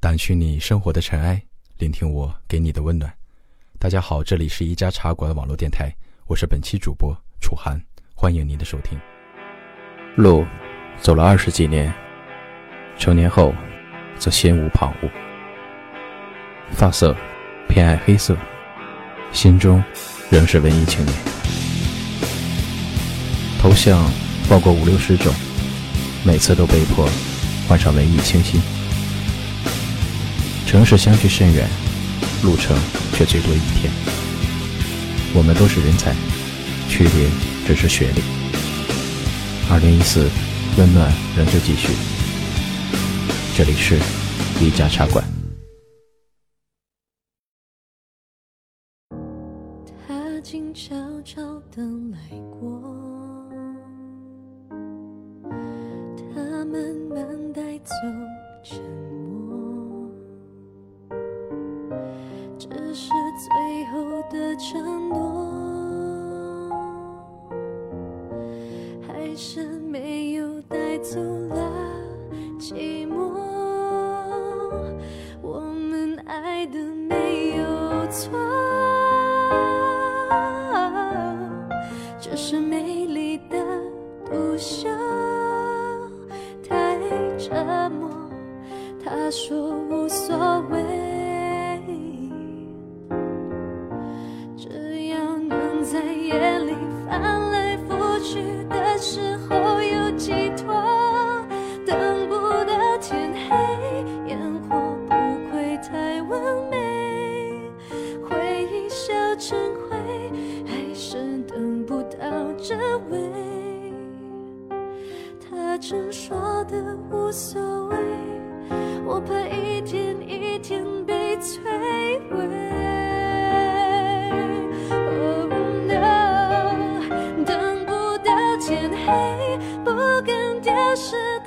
掸去你生活的尘埃，聆听我给你的温暖。大家好，这里是一家茶馆网络电台，我是本期主播楚涵，欢迎您的收听。路走了二十几年，成年后则心无旁骛。发色偏爱黑色，心中仍是文艺青年。头像换过五六十种，每次都被迫换上文艺清新。城市相距甚远，路程却最多一天。我们都是人才，区别只是学历。二零一四，温暖仍旧继续。这里是一家茶馆。是最后的承诺，还是是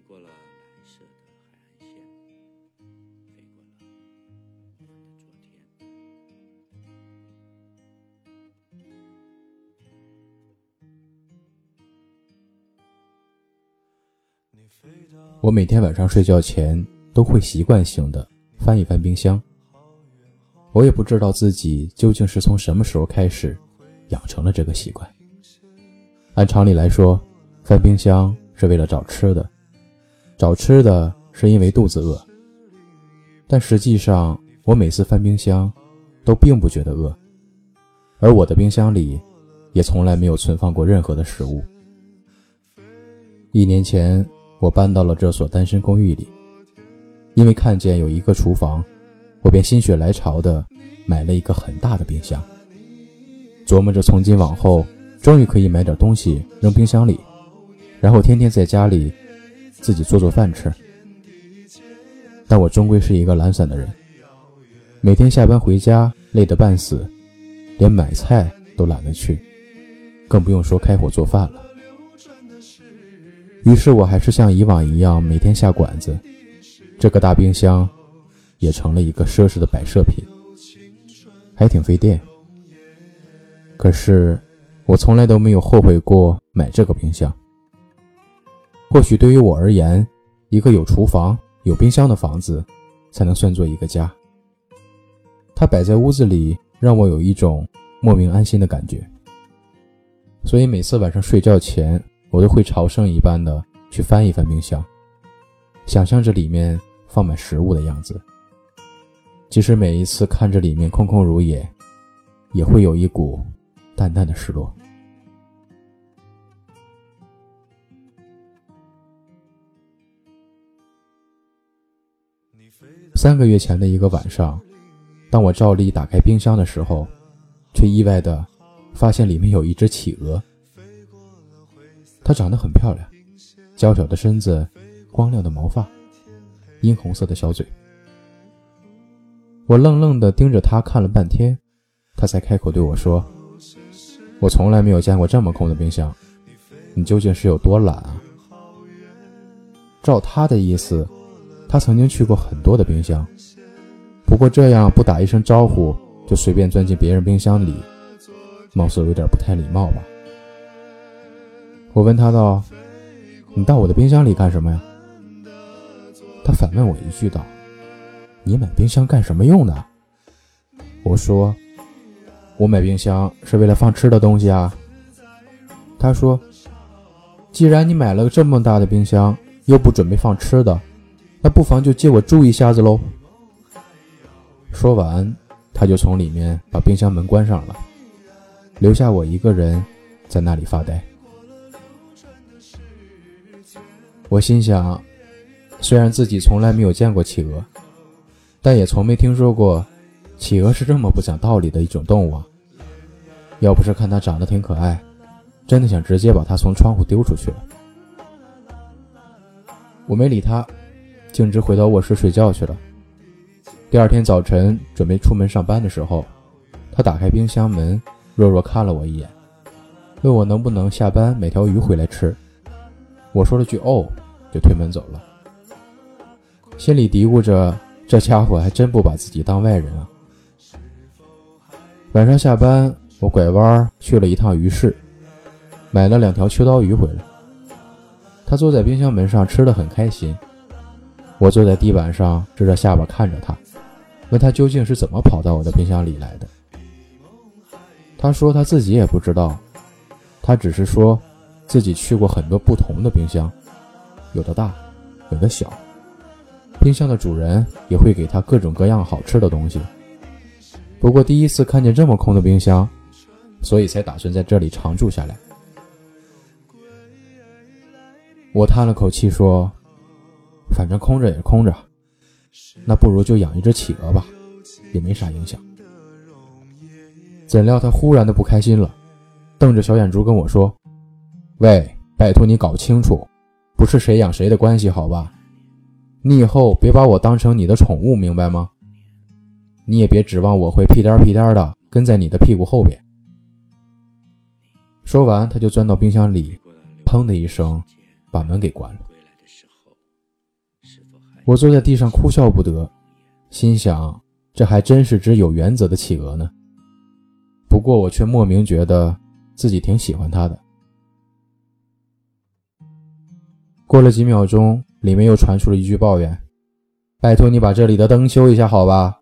飞过了蓝色的海岸线，飞过了昨天。我每天晚上睡觉前都会习惯性的翻一翻冰箱。我也不知道自己究竟是从什么时候开始养成了这个习惯。按常理来说，翻冰箱是为了找吃的，找吃的是因为肚子饿。但实际上，我每次翻冰箱都并不觉得饿，而我的冰箱里也从来没有存放过任何的食物。一年前，我搬到了这所单身公寓里，因为看见有一个厨房，我便心血来潮的买了一个很大的冰箱，琢磨着从今往后终于可以买点东西扔冰箱里，然后天天在家里自己做做饭吃。但我终归是一个懒散的人，每天下班回家累得半死，连买菜都懒得去，更不用说开火做饭了。于是我还是像以往一样每天下馆子，这个大冰箱也成了一个奢侈的摆设品，还挺费电。可是我从来都没有后悔过买这个冰箱。或许对于我而言，一个有厨房、有冰箱的房子才能算作一个家。它摆在屋子里，让我有一种莫名安心的感觉。所以每次晚上睡觉前，我都会朝圣一般的去翻一翻冰箱，想象着里面放满食物的样子。即使每一次看着里面空空如也，也会有一股淡淡的失落。三个月前的一个晚上，当我照例打开冰箱的时候，却意外的发现里面有一只企鹅。它长得很漂亮，娇小的身子光亮的毛发，殷红色的小嘴。我愣愣地盯着他看了半天，他才开口对我说：“我从来没有见过这么空的冰箱，你究竟是有多懒啊？”照他的意思，他曾经去过很多的冰箱，不过这样不打一声招呼就随便钻进别人冰箱里，貌似有点不太礼貌吧。我问他道：“你到我的冰箱里干什么呀？”他反问我一句道：“你买冰箱干什么用的？”我说：“我买冰箱是为了放吃的东西啊。”他说：“既然你买了个这么大的冰箱，又不准备放吃的，那不妨就借我住一下子喽。”说完，他就从里面把冰箱门关上了，留下我一个人在那里发呆。我心想。虽然自己从来没有见过企鹅，但也从没听说过企鹅是这么不讲道理的一种动物啊。要不是看它长得挺可爱，真的想直接把它从窗户丢出去了。我没理他，径直回到卧室睡觉去了。第二天早晨准备出门上班的时候，他打开冰箱门，弱弱看了我一眼，问我能不能下班买条鱼回来吃。我说了句“哦”，就推门走了。心里嘀咕着：“这家伙还真不把自己当外人啊。”晚上下班，我拐弯去了一趟鱼市，买了两条秋刀鱼回来。他坐在冰箱门上吃得很开心，我坐在地板上支着下巴看着他，问他究竟是怎么跑到我的冰箱里来的。他说他自己也不知道，他只是说自己去过很多不同的冰箱，有的大，有的小。冰箱的主人也会给他各种各样好吃的东西。不过第一次看见这么空的冰箱，所以才打算在这里常住下来。我叹了口气说：“反正空着也是空着，那不如就养一只企鹅吧，也没啥影响。”怎料他忽然的不开心了，瞪着小眼珠跟我说：“喂，拜托你搞清楚，不是谁养谁的关系，好吧？”你以后别把我当成你的宠物，明白吗？你也别指望我会屁颠屁颠的跟在你的屁股后边。说完，他就钻到冰箱里，砰的一声把门给关了。我坐在地上哭笑不得，心想这还真是只有原则的企鹅呢。不过我却莫名觉得自己挺喜欢它的。过了几秒钟。里面又传出了一句抱怨：“拜托你把这里的灯修一下，好吧？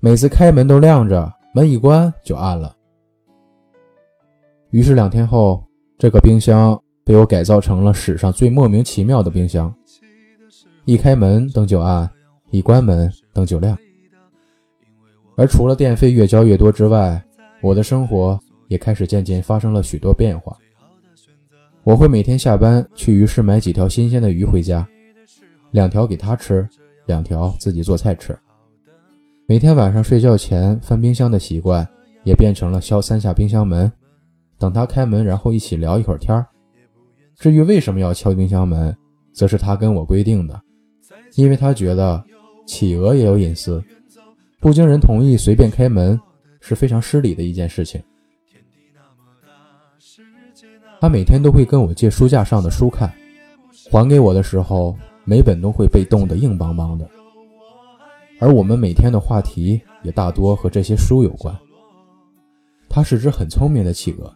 每次开门都亮着，门一关就暗了。”于是两天后，这个冰箱被我改造成了史上最莫名其妙的冰箱：一开门灯就暗，一关门灯就亮。而除了电费越交越多之外，我的生活也开始渐渐发生了许多变化。我会每天下班去鱼市买几条新鲜的鱼回家。两条给他吃，两条自己做菜吃。每天晚上睡觉前翻冰箱的习惯，也变成了敲三下冰箱门，等他开门，然后一起聊一会儿天儿。至于为什么要敲冰箱门，则是他跟我规定的，因为他觉得企鹅也有隐私，不经人同意随便开门是非常失礼的一件事情。他每天都会跟我借书架上的书看，还给我的时候。每本都会被冻得硬邦邦的，而我们每天的话题也大多和这些书有关。它是只很聪明的企鹅，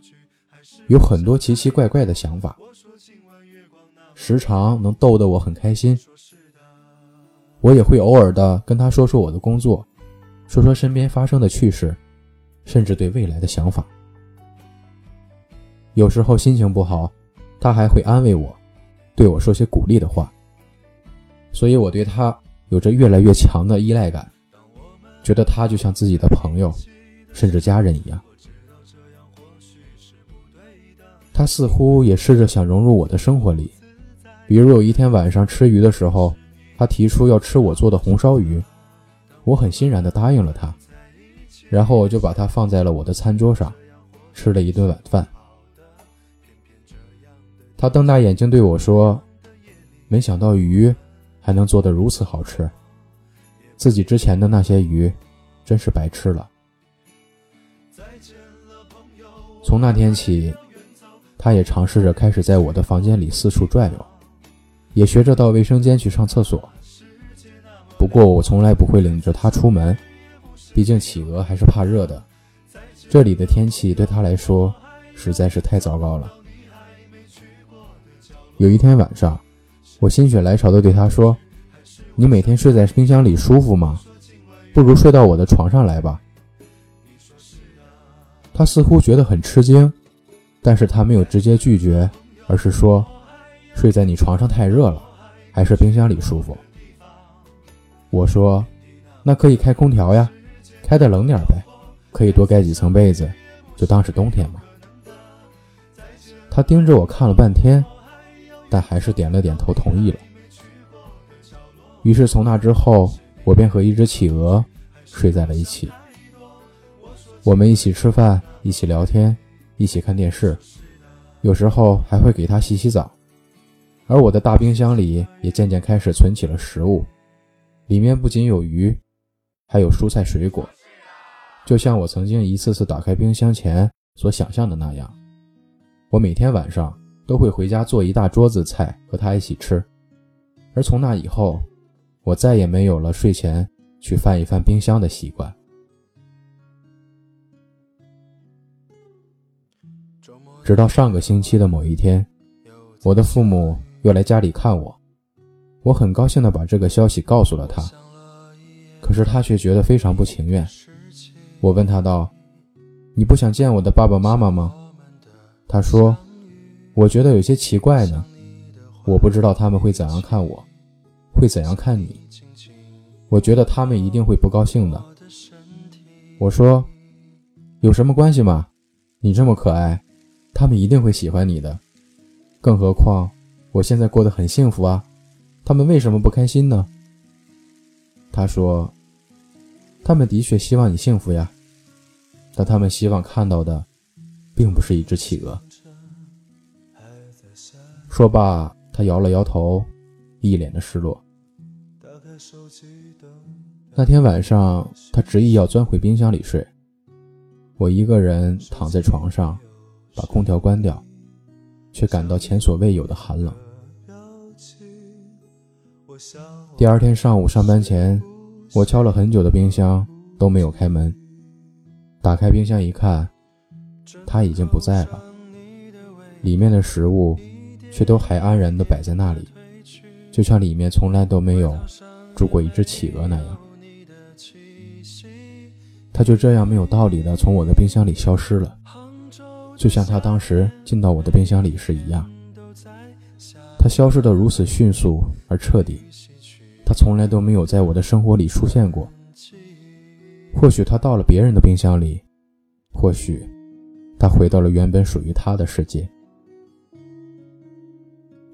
有很多奇奇怪怪的想法，时常能逗得我很开心。我也会偶尔的跟他说说我的工作，说说身边发生的趣事，甚至对未来的想法。有时候心情不好，他还会安慰我，对我说些鼓励的话。所以我对他有着越来越强的依赖感，觉得他就像自己的朋友，甚至家人一样。他似乎也试着想融入我的生活里，比如有一天晚上吃鱼的时候，他提出要吃我做的红烧鱼，我很欣然地答应了他，然后我就把它放在了我的餐桌上，吃了一顿晚饭。他瞪大眼睛对我说。没想到鱼还能做得如此好吃，自己之前的那些鱼真是白吃了。从那天起，他也尝试着开始在我的房间里四处转悠，也学着到卫生间去上厕所。不过我从来不会领着他出门，毕竟企鹅还是怕热的。这里的天气对他来说实在是太糟糕了。有一天晚上，我心血来潮地对他说：“你每天睡在冰箱里舒服吗？不如睡到我的床上来吧。”他似乎觉得很吃惊，但是他没有直接拒绝，而是说：“睡在你床上太热了，还是冰箱里舒服。”我说：“那可以开空调呀，开的冷点呗，可以多盖几层被子，就当是冬天嘛。”他盯着我看了半天。但还是点了点头，同意了。于是从那之后，我便和一只企鹅睡在了一起。我们一起吃饭，一起聊天，一起看电视，有时候还会给它洗洗澡。而我的大冰箱里也渐渐开始存起了食物，里面不仅有鱼，还有蔬菜水果，就像我曾经一次次打开冰箱前所想象的那样。我每天晚上。都会回家做一大桌子菜和他一起吃，而从那以后，我再也没有了睡前去翻一翻冰箱的习惯。直到上个星期的某一天，我的父母又来家里看我，我很高兴地把这个消息告诉了他，可是他却觉得非常不情愿。我问他道：“你不想见我的爸爸妈妈吗？”他说。我觉得有些奇怪呢，我不知道他们会怎样看我，会怎样看你。我觉得他们一定会不高兴的。我说，有什么关系吗？你这么可爱，他们一定会喜欢你的。更何况我现在过得很幸福啊，他们为什么不开心呢？他说，他们的确希望你幸福呀，但他们希望看到的，并不是一只企鹅。说罢，他摇了摇头，一脸的失落。那天晚上，他执意要钻回冰箱里睡。我一个人躺在床上，把空调关掉，却感到前所未有的寒冷。第二天上午上班前，我敲了很久的冰箱都没有开门。打开冰箱一看，他已经不在了，里面的食物。却都还安然地摆在那里，就像里面从来都没有住过一只企鹅那样。它就这样没有道理地从我的冰箱里消失了，就像他当时进到我的冰箱里时一样。他消失得如此迅速而彻底，他从来都没有在我的生活里出现过。或许他到了别人的冰箱里，或许他回到了原本属于他的世界。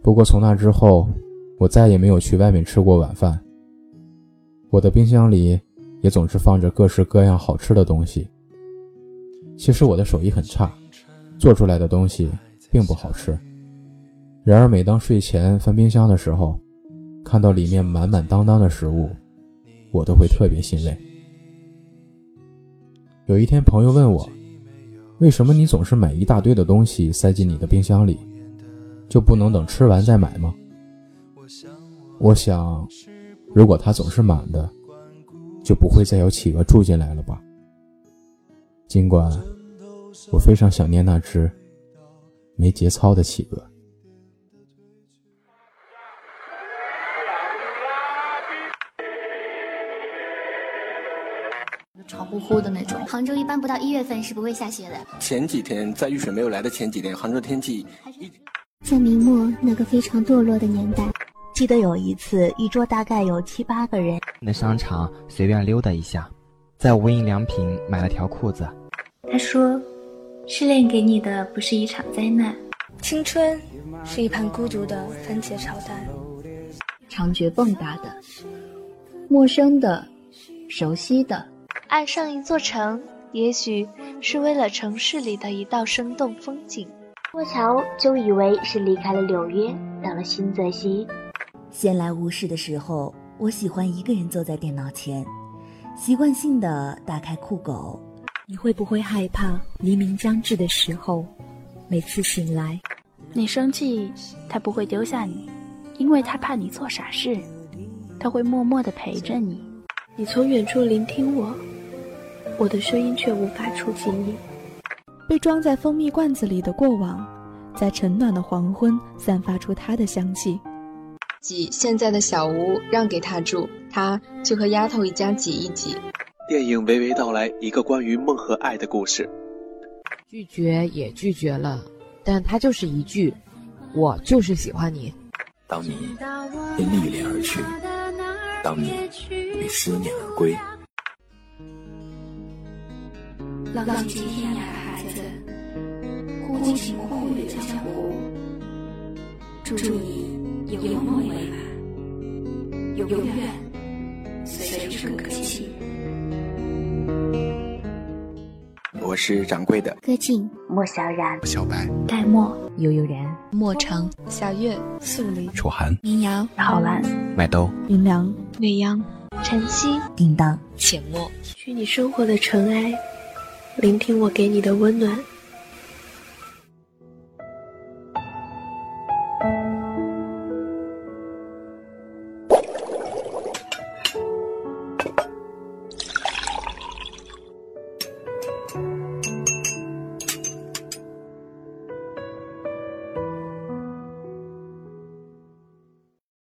不过从那之后，我再也没有去外面吃过晚饭。我的冰箱里也总是放着各式各样好吃的东西。其实我的手艺很差，做出来的东西并不好吃。然而每当睡前翻冰箱的时候，看到里面满满当当的食物，我都会特别欣慰。有一天，朋友问我：“为什么你总是买一大堆的东西塞进你的冰箱里？”就不能等吃完再买吗？我想，如果它总是满的，就不会再有企鹅住进来了吧。尽管我非常想念那只没节操的企鹅。潮乎乎的那种。杭州一般不到一月份是不会下雪的。前几天在雨水没有来的前几天，杭州天气一。在明末那个非常堕落的年代，记得有一次，一桌大概有七八个人，那商场随便溜达一下，在无印良品买了条裤子。他说：“失恋给你的不是一场灾难，青春是一盘孤独的番茄炒蛋。”长觉蹦跶的，陌生的，熟悉的，爱上一座城，也许是为了城市里的一道生动风景。过桥就以为是离开了纽约，到了新泽西。闲来无事的时候，我喜欢一个人坐在电脑前，习惯性的打开酷狗。你会不会害怕黎明将至的时候，每次醒来，你生气，他不会丢下你，因为他怕你做傻事，他会默默的陪着你。你从远处聆听我，我的声音却无法触及你。被装在蜂蜜罐子里的过往，在晨暖的黄昏散发出它的香气。挤现在的小屋让给他住，他就和丫头一家挤一挤。电影娓娓道来一个关于梦和爱的故事。拒绝也拒绝了，但他就是一句：“我就是喜欢你。”当你因历练而去，当你为思念而归。浪迹天涯的孩子，忽晴忽雨的江湖。祝你有梦为马，永远随处可栖。我是掌柜的歌静、莫小冉、小白、戴墨、悠悠然、莫城、小月、素林、楚寒、民谣、浩兰、麦兜、云良、未央、晨曦、叮当、浅墨，去你生活的尘埃，聆听我给你的温暖。